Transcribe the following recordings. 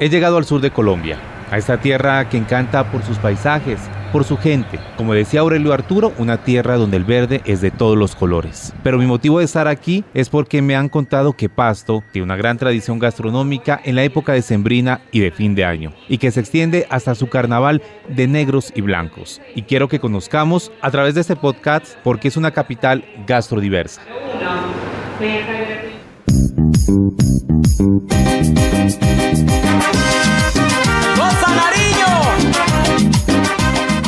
He llegado al sur de Colombia, a esta tierra que encanta por sus paisajes, por su gente. Como decía Aurelio Arturo, una tierra donde el verde es de todos los colores. Pero mi motivo de estar aquí es porque me han contado que Pasto tiene una gran tradición gastronómica en la época de sembrina y de fin de año, y que se extiende hasta su carnaval de negros y blancos. Y quiero que conozcamos a través de este podcast porque es una capital gastrodiversa.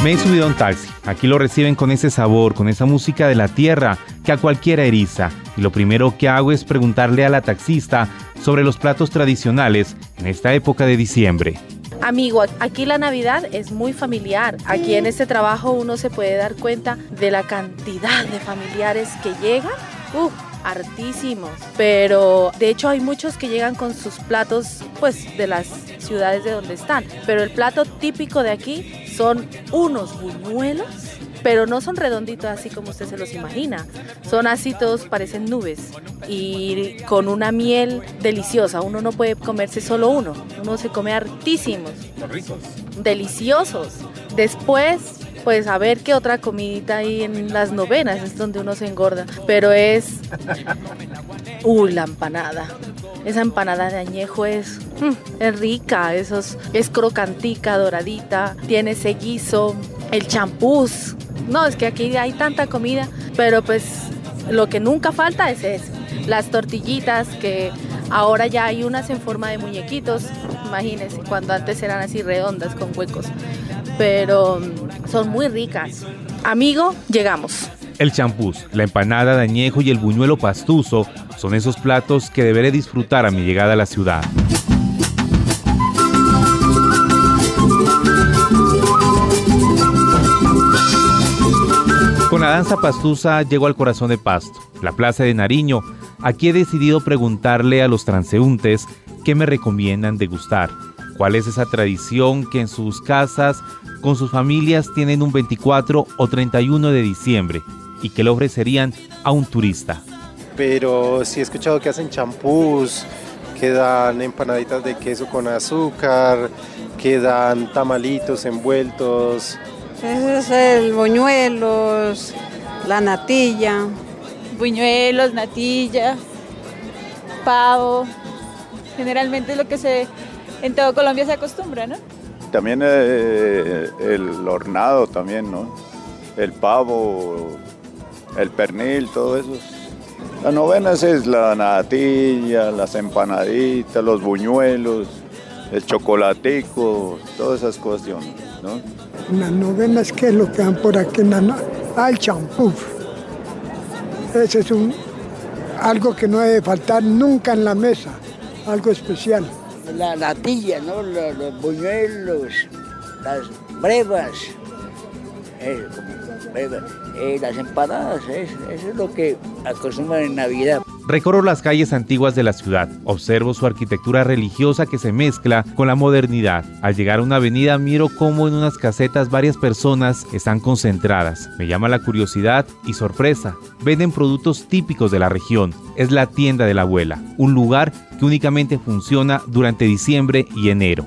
Me he subido a un taxi. Aquí lo reciben con ese sabor, con esa música de la tierra que a cualquiera eriza. Y lo primero que hago es preguntarle a la taxista sobre los platos tradicionales en esta época de diciembre. Amigo, aquí la Navidad es muy familiar. Aquí en este trabajo uno se puede dar cuenta de la cantidad de familiares que llegan. Uf, hartísimos. Pero de hecho hay muchos que llegan con sus platos pues de las ciudades de donde están. Pero el plato típico de aquí son unos buñuelos, pero no son redonditos así como usted se los imagina. Son así todos, parecen nubes y con una miel deliciosa. Uno no puede comerse solo uno, uno se come hartísimos. ricos. Deliciosos. Después pues a ver qué otra comidita hay en las novenas, es donde uno se engorda. Pero es. Uy, la empanada. Esa empanada de añejo es, mm, es rica, esos, es crocantica, doradita, tiene ese guiso, el champús. No, es que aquí hay tanta comida, pero pues lo que nunca falta es eso. Las tortillitas que ahora ya hay unas en forma de muñequitos, imagínense, cuando antes eran así redondas con huecos. Pero son muy ricas. Amigo, llegamos. El champús, la empanada de añejo y el buñuelo pastuso son esos platos que deberé disfrutar a mi llegada a la ciudad. Con la danza pastusa llego al corazón de Pasto, la plaza de Nariño. Aquí he decidido preguntarle a los transeúntes qué me recomiendan degustar. ¿Cuál es esa tradición que en sus casas, con sus familias, tienen un 24 o 31 de diciembre y que le ofrecerían a un turista? Pero sí he escuchado que hacen champús, que dan empanaditas de queso con azúcar, que dan tamalitos envueltos. Ese es el boñuelos, la natilla. Buñuelos, natilla, pavo. Generalmente es lo que se en todo Colombia se acostumbra, ¿no? También eh, el hornado también, ¿no? El pavo, el pernil, todo eso. La novena es la natilla, las empanaditas, los buñuelos, el chocolatico, todas esas cuestiones, ¿no? Las novenas, ¿qué es lo que dan por aquí? Al champú. Ese es un, algo que no debe faltar nunca en la mesa, algo especial la natilla, ¿no? los, buñuelos, las brevas, eh, eh, las empanadas, eso es lo que acostumbran en Navidad. Recorro las calles antiguas de la ciudad, observo su arquitectura religiosa que se mezcla con la modernidad. Al llegar a una avenida miro cómo en unas casetas varias personas están concentradas. Me llama la curiosidad y sorpresa. Venden productos típicos de la región. Es la tienda de la abuela, un lugar que únicamente funciona durante diciembre y enero.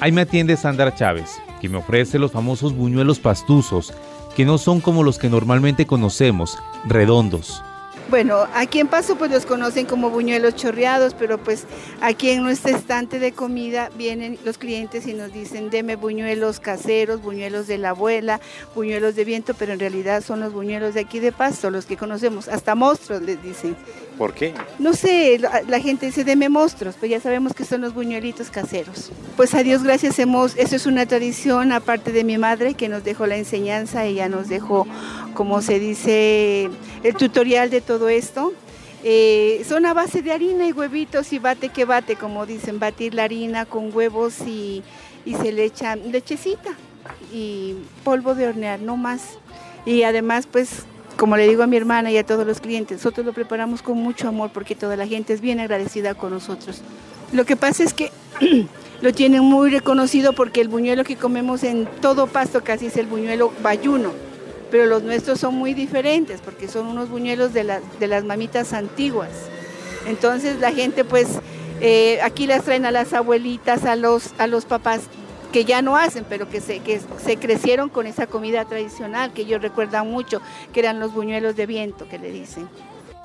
Ahí me atiende Sandra Chávez, que me ofrece los famosos buñuelos pastuzos, que no son como los que normalmente conocemos, redondos. Bueno, aquí en Paso pues los conocen como buñuelos chorreados, pero pues aquí en nuestro estante de comida vienen los clientes y nos dicen, deme buñuelos caseros, buñuelos de la abuela, buñuelos de viento, pero en realidad son los buñuelos de aquí de Pasto, los que conocemos, hasta monstruos les dicen. ¿Por qué? No sé, la, gente dice, deme monstruos, pues ya sabemos que son los buñuelitos caseros. Pues a Dios gracias hemos, eso es una tradición, aparte de mi madre que nos dejó la enseñanza, ella nos dejó, como se dice, el tutorial de todo esto. Eh, son a base de harina y huevitos y bate que bate, como dicen, batir la harina con huevos y, se le echa lechecita y polvo de hornear, no más. Y además, pues, como le digo a mi hermana y a todos los clientes, nosotros lo preparamos con mucho amor porque toda la gente es bien agradecida con nosotros. Lo que pasa es que lo tienen muy reconocido porque el buñuelo que comemos en todo pasto casi es el buñuelo bayuno, pero los nuestros son muy diferentes porque son unos buñuelos de, de las mamitas antiguas. Entonces la gente pues eh, aquí las traen a las abuelitas, a los, a los papás que ya no hacen, pero que se, que se crecieron con esa comida tradicional que ellos recuerdan mucho, que eran los buñuelos de viento que le dicen.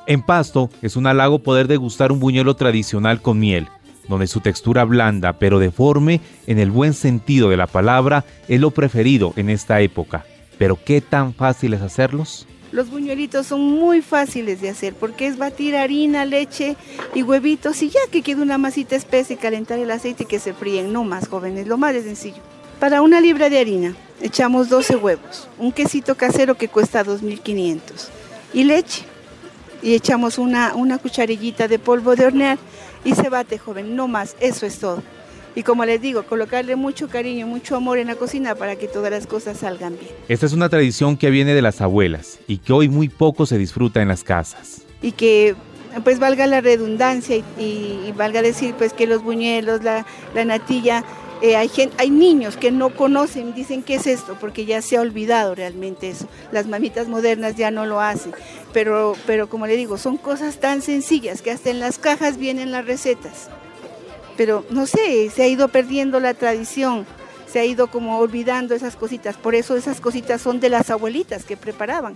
En Pasto es un halago poder degustar un buñuelo tradicional con miel, donde su textura blanda pero deforme en el buen sentido de la palabra es lo preferido en esta época. Pero ¿qué tan fácil es hacerlos? Los buñuelitos son muy fáciles de hacer porque es batir harina, leche y huevitos y ya que quede una masita espesa y calentar el aceite y que se fríen, no más jóvenes, lo más sencillo. Para una libra de harina echamos 12 huevos, un quesito casero que cuesta 2.500 y leche. Y echamos una, una cucharillita de polvo de hornear y se bate, joven, no más, eso es todo. Y como les digo, colocarle mucho cariño, mucho amor en la cocina para que todas las cosas salgan bien. Esta es una tradición que viene de las abuelas y que hoy muy poco se disfruta en las casas. Y que pues valga la redundancia y, valga decir pues que los buñuelos, la, natilla, eh, hay, hay niños que no conocen, dicen qué es esto, porque ya se ha olvidado realmente eso. Las mamitas modernas ya no lo hacen, pero, pero como le digo, son cosas tan sencillas que hasta en las cajas vienen las recetas pero no sé, se ha ido perdiendo la tradición, se ha ido como olvidando esas cositas, por eso esas cositas son de las abuelitas que preparaban.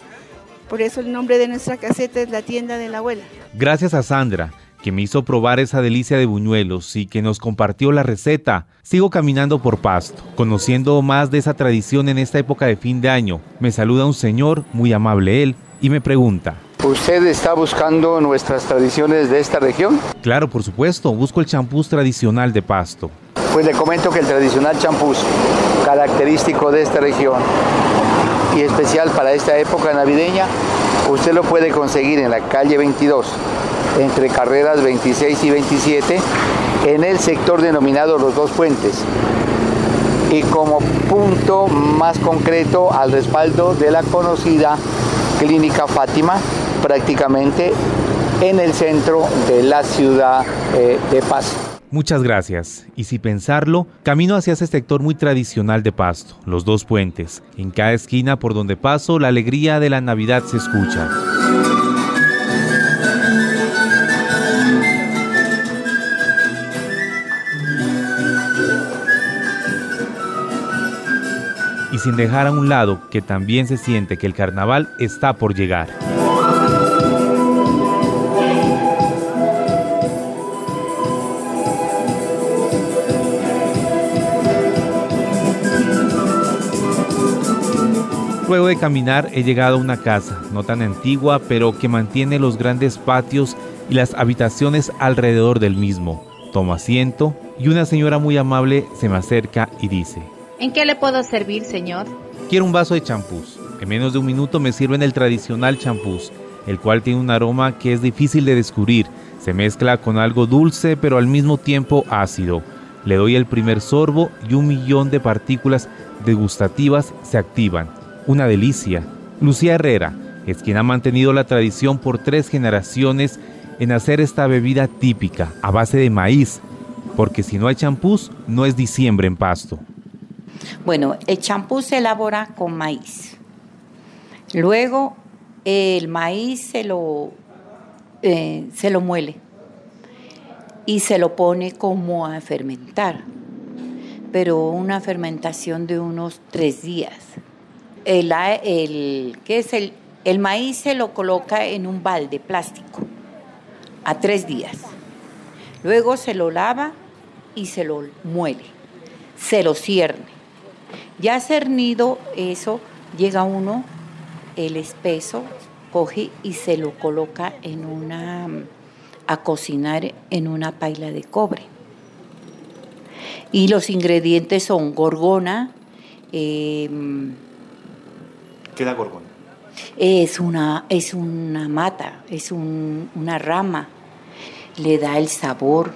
Por eso el nombre de nuestra caseta es la tienda de la abuela. Gracias a Sandra, que me hizo probar esa delicia de buñuelos y que nos compartió la receta. Sigo caminando por Pasto, conociendo más de esa tradición en esta época de fin de año. Me saluda un señor, muy amable él, y me pregunta, ¿Usted está buscando nuestras tradiciones de esta región? Claro, por supuesto, busco el champús tradicional de Pasto. Pues le comento que el tradicional champús, característico de esta región y especial para esta época navideña, usted lo puede conseguir en la calle 22, entre carreras 26 y 27, en el sector denominado Los Dos Puentes. Y como punto más concreto al respaldo de la conocida Clínica Fátima, prácticamente en el centro de la ciudad eh, de Pasto. Muchas gracias. Y si pensarlo, camino hacia ese sector muy tradicional de Pasto, los dos puentes. En cada esquina por donde paso, la alegría de la Navidad se escucha. Y sin dejar a un lado que también se siente que el carnaval está por llegar. Luego de caminar he llegado a una casa, no tan antigua, pero que mantiene los grandes patios y las habitaciones alrededor del mismo. Tomo asiento y una señora muy amable se me acerca y dice, ¿En qué le puedo servir, señor? Quiero un vaso de champús. En menos de un minuto me sirven el tradicional champús, el cual tiene un aroma que es difícil de descubrir. Se mezcla con algo dulce pero al mismo tiempo ácido. Le doy el primer sorbo y un millón de partículas degustativas se activan una delicia. Lucía Herrera es quien ha mantenido la tradición por tres generaciones en hacer esta bebida típica a base de maíz, porque si no hay champús, no es diciembre en pasto. Bueno, el champú se elabora con maíz. Luego el maíz se lo, eh, se lo muele y se lo pone como a fermentar, pero una fermentación de unos tres días el, el, ¿qué es el, el maíz se lo coloca en un balde plástico a tres días. Luego se lo lava y se lo muele, se lo cierne. Ya cernido eso, llega uno, el espeso, coge y se lo coloca en una, a cocinar en una paila de cobre. Y los ingredientes son gorgona, eh, ¿Qué da gorgona? Es una, es una mata, es una rama, le da el sabor.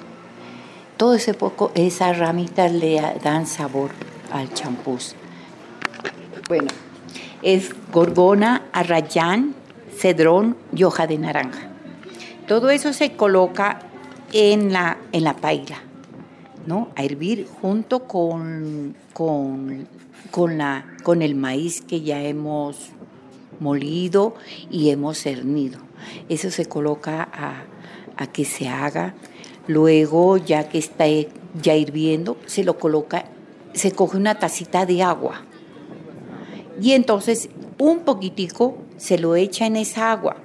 Todo ese poco, esas ramitas le dan sabor al champús. Bueno, es gorgona, arrayán, cedrón y hoja de naranja. Todo eso se coloca en la, en la paila, ¿no? A hervir junto con, con, con, la, con el maíz que ya hemos molido y hemos cernido. Eso se coloca a, a que se haga. Luego, ya que está ya hirviendo, se lo coloca, se coge una tacita de agua. Y entonces un poquitico se lo echa en esa agua.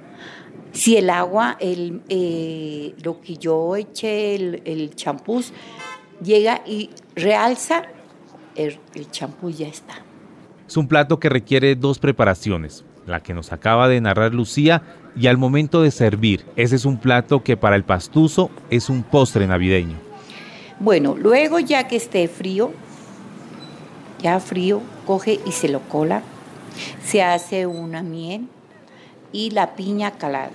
Si el agua, el, eh, lo que yo eché, el champús, llega y realza, el champú ya está. Es un plato que requiere dos preparaciones, la que nos acaba de narrar Lucía y al momento de servir. Ese es un plato que para el pastuso es un postre navideño. Bueno, luego ya que esté frío, ya frío, coge y se lo cola. Se hace una miel y la piña calada.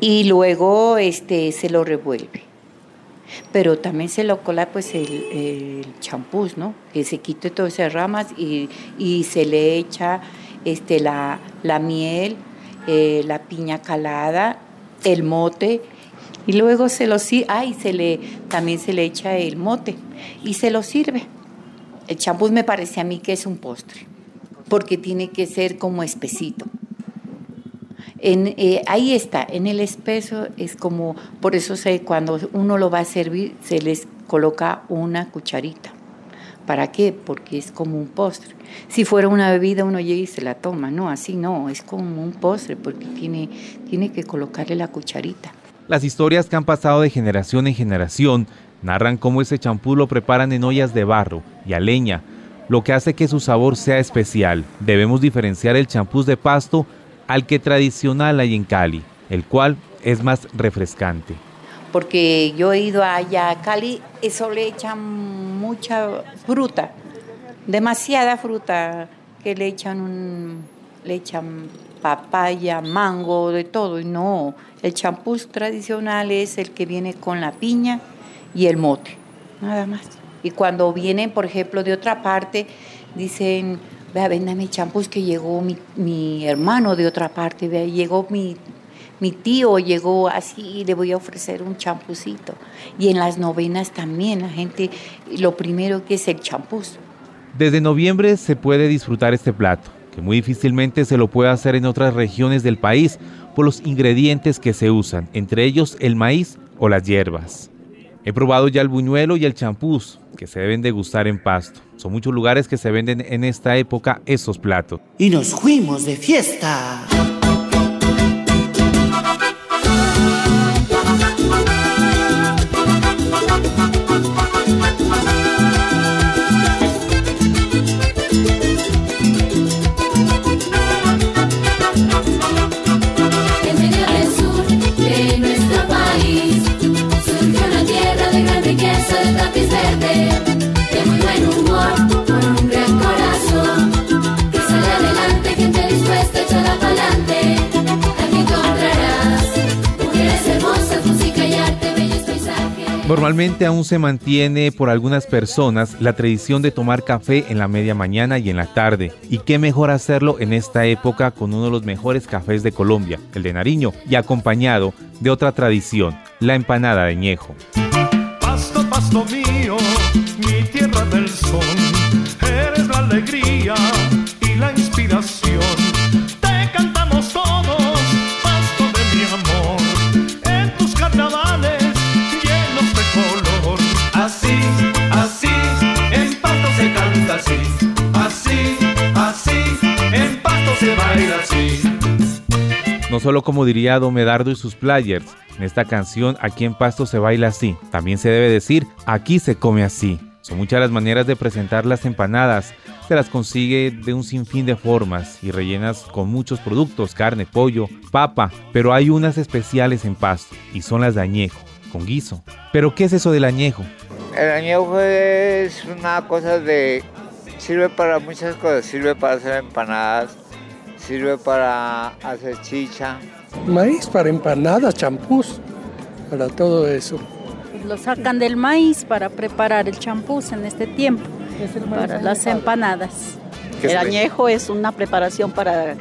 Y luego este, se lo revuelve. Pero también se lo cola pues el champús, ¿no? Que se quite todas esas ramas y, y se le echa este, la, la miel, eh, la piña calada, el mote y luego se lo ay, se le también se le echa el mote y se lo sirve. El champús me parece a mí que es un postre porque tiene que ser como espesito. Eh, ahí está, en el espeso es como, por eso sé, cuando uno lo va a servir se les coloca una cucharita. ¿Para qué? Porque es como un postre. Si fuera una bebida uno llega y se la toma, no, así no, es como un postre porque tiene, tiene que colocarle la cucharita. Las historias que han pasado de generación en generación narran cómo ese champú lo preparan en ollas de barro y a leña, lo que hace que su sabor sea especial. Debemos diferenciar el champús de pasto al que tradicional hay en Cali, el cual es más refrescante porque yo he ido allá a Cali, eso le echan mucha fruta, demasiada fruta, que le echan un, le echan papaya, mango, de todo, y no, el champús tradicional es el que viene con la piña y el mote, nada más. Y cuando vienen, por ejemplo, de otra parte, dicen, vea, véndame champús que llegó mi, mi hermano de otra parte, vea, llegó mi mi tío llegó así y le voy a ofrecer un champucito. Y en las novenas también la gente, lo primero que es el champús. Desde noviembre se puede disfrutar este plato, que muy difícilmente se lo puede hacer en otras regiones del país por los ingredientes que se usan, entre ellos el maíz o las hierbas. He probado ya el buñuelo y el champús, que se deben degustar en Pasto. Son muchos lugares que se venden en esta época esos platos. Y nos fuimos de fiesta. Normalmente aún se mantiene por algunas personas la tradición de tomar café en la media mañana y en la tarde. Y qué mejor hacerlo en esta época con uno de los mejores cafés de Colombia, el de Nariño, y acompañado de otra tradición, la empanada de ñejo. Pasto, pasto mío, mi tierra del sol, eres la alegría No solo como diría Don Medardo y sus players, en esta canción Aquí en Pasto se baila así, también se debe decir Aquí se come así. Son muchas las maneras de presentar las empanadas, se las consigue de un sinfín de formas y rellenas con muchos productos, carne, pollo, papa, pero hay unas especiales en Pasto y son las de añejo, con guiso. ¿Pero qué es eso del añejo? El añejo es una cosa de... sirve para muchas cosas, sirve para hacer empanadas, sirve para hacer chicha. Maíz para empanadas, champús, para todo eso. Lo sacan del maíz para preparar el champús en este tiempo, para las empanadas. El añejo es una preparación para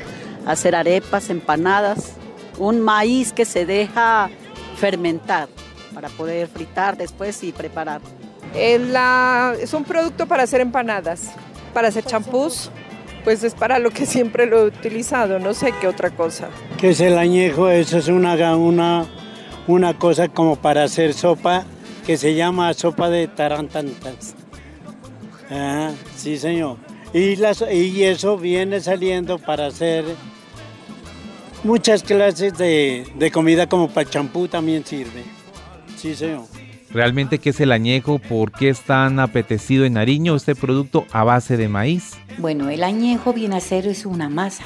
hacer arepas, empanadas, un maíz que se deja fermentar para poder fritar después y preparar. Es, la, es un producto para hacer empanadas, para hacer champús, pues es para lo que siempre lo he utilizado, no sé qué otra cosa. ¿Qué es el añejo? Eso es una, una, una cosa como para hacer sopa que se llama sopa de tarantantas. Ah, sí, señor. Y, las, y eso viene saliendo para hacer muchas clases de, de comida como para champú también sirve. Sí, señor. ¿Realmente qué es el añejo? ¿Por qué es tan apetecido en Nariño este producto a base de maíz? Bueno, el añejo viene a ser es una masa.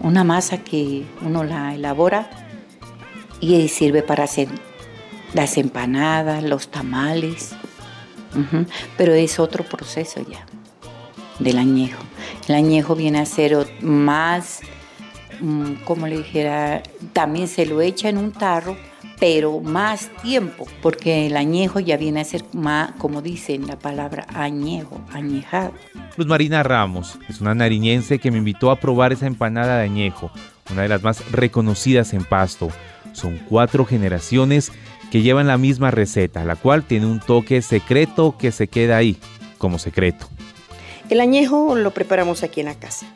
Una masa que uno la elabora y sirve para hacer las empanadas, los tamales. Pero es otro proceso ya del añejo. El añejo viene a ser más, mm, como le dijera, también se lo echa en un tarro, pero más tiempo, porque el añejo ya viene a ser más, como dicen la palabra añejo, añejado. Luz Marina Ramos es una nariñense que me invitó a probar esa empanada de añejo, una de las más reconocidas en Pasto. Son cuatro generaciones que llevan la misma receta, la cual tiene un toque secreto que se queda ahí, como secreto. El añejo lo preparamos aquí en la casa.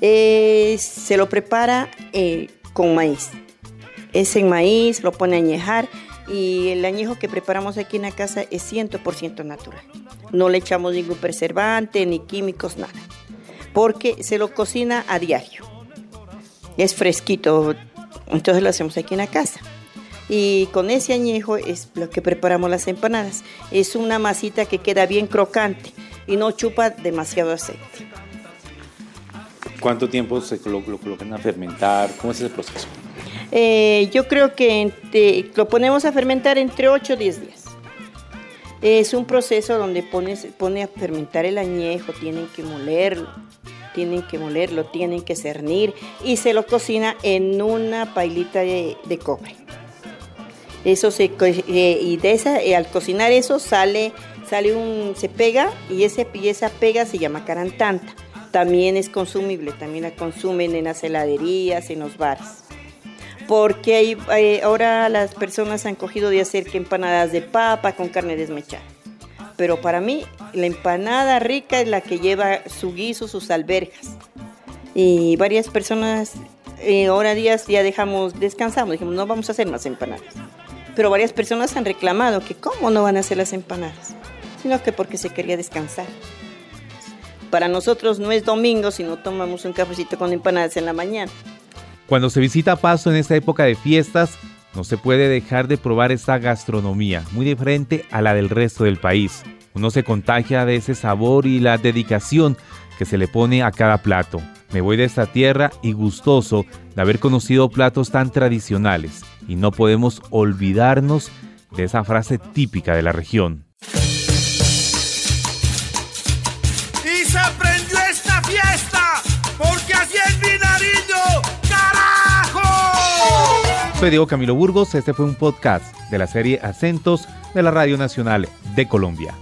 Eh, se lo prepara eh, con maíz. Es en maíz, lo pone a añejar y el añejo que preparamos aquí en la casa es 100% natural. No le echamos ningún preservante, ni químicos, nada. Porque se lo cocina a diario. Es fresquito, entonces lo hacemos aquí en la casa. Y con ese añejo es lo que preparamos las empanadas. Es una masita que queda bien crocante y no chupa demasiado aceite. ¿Cuánto tiempo se lo, colocan a fermentar? ¿Cómo es ese proceso? Eh, yo creo que lo ponemos a fermentar entre 8 o 10 días. Es un proceso donde pones, pone a fermentar el añejo, tienen que molerlo, tienen que molerlo, tienen que cernir y se lo cocina en una pailita de, de cobre. Eso se eh, y de esa eh, al cocinar eso sale sale un se pega y ese y esa pega se llama carantanta. También es consumible, también la consumen en las heladerías, en los bares. Porque hay- hay- ahora las personas han cogido de hacer que empanadas de papa con carne desmechada. Pero para mí la empanada rica es la que lleva su guiso, sus alberjas. Y varias personas eh, ahora días ya dejamos, descansamos, dijimos no vamos a hacer más empanadas. Pero varias personas han reclamado que cómo no van a hacer las empanadas, sino que porque se quería descansar. Para nosotros no es domingo si no tomamos un cafecito con empanadas en la mañana. Cuando se visita Pasto en esta época de fiestas, no se puede dejar de probar esta gastronomía, muy diferente a la del resto del país. Uno se contagia de ese sabor y la dedicación que se le pone a cada plato. Me voy de esta tierra y gustoso de haber conocido platos tan tradicionales y no podemos olvidarnos de esa frase típica de la región. Soy Diego Camilo Burgos, este fue un podcast de la serie Acentos de la Radio Nacional de Colombia.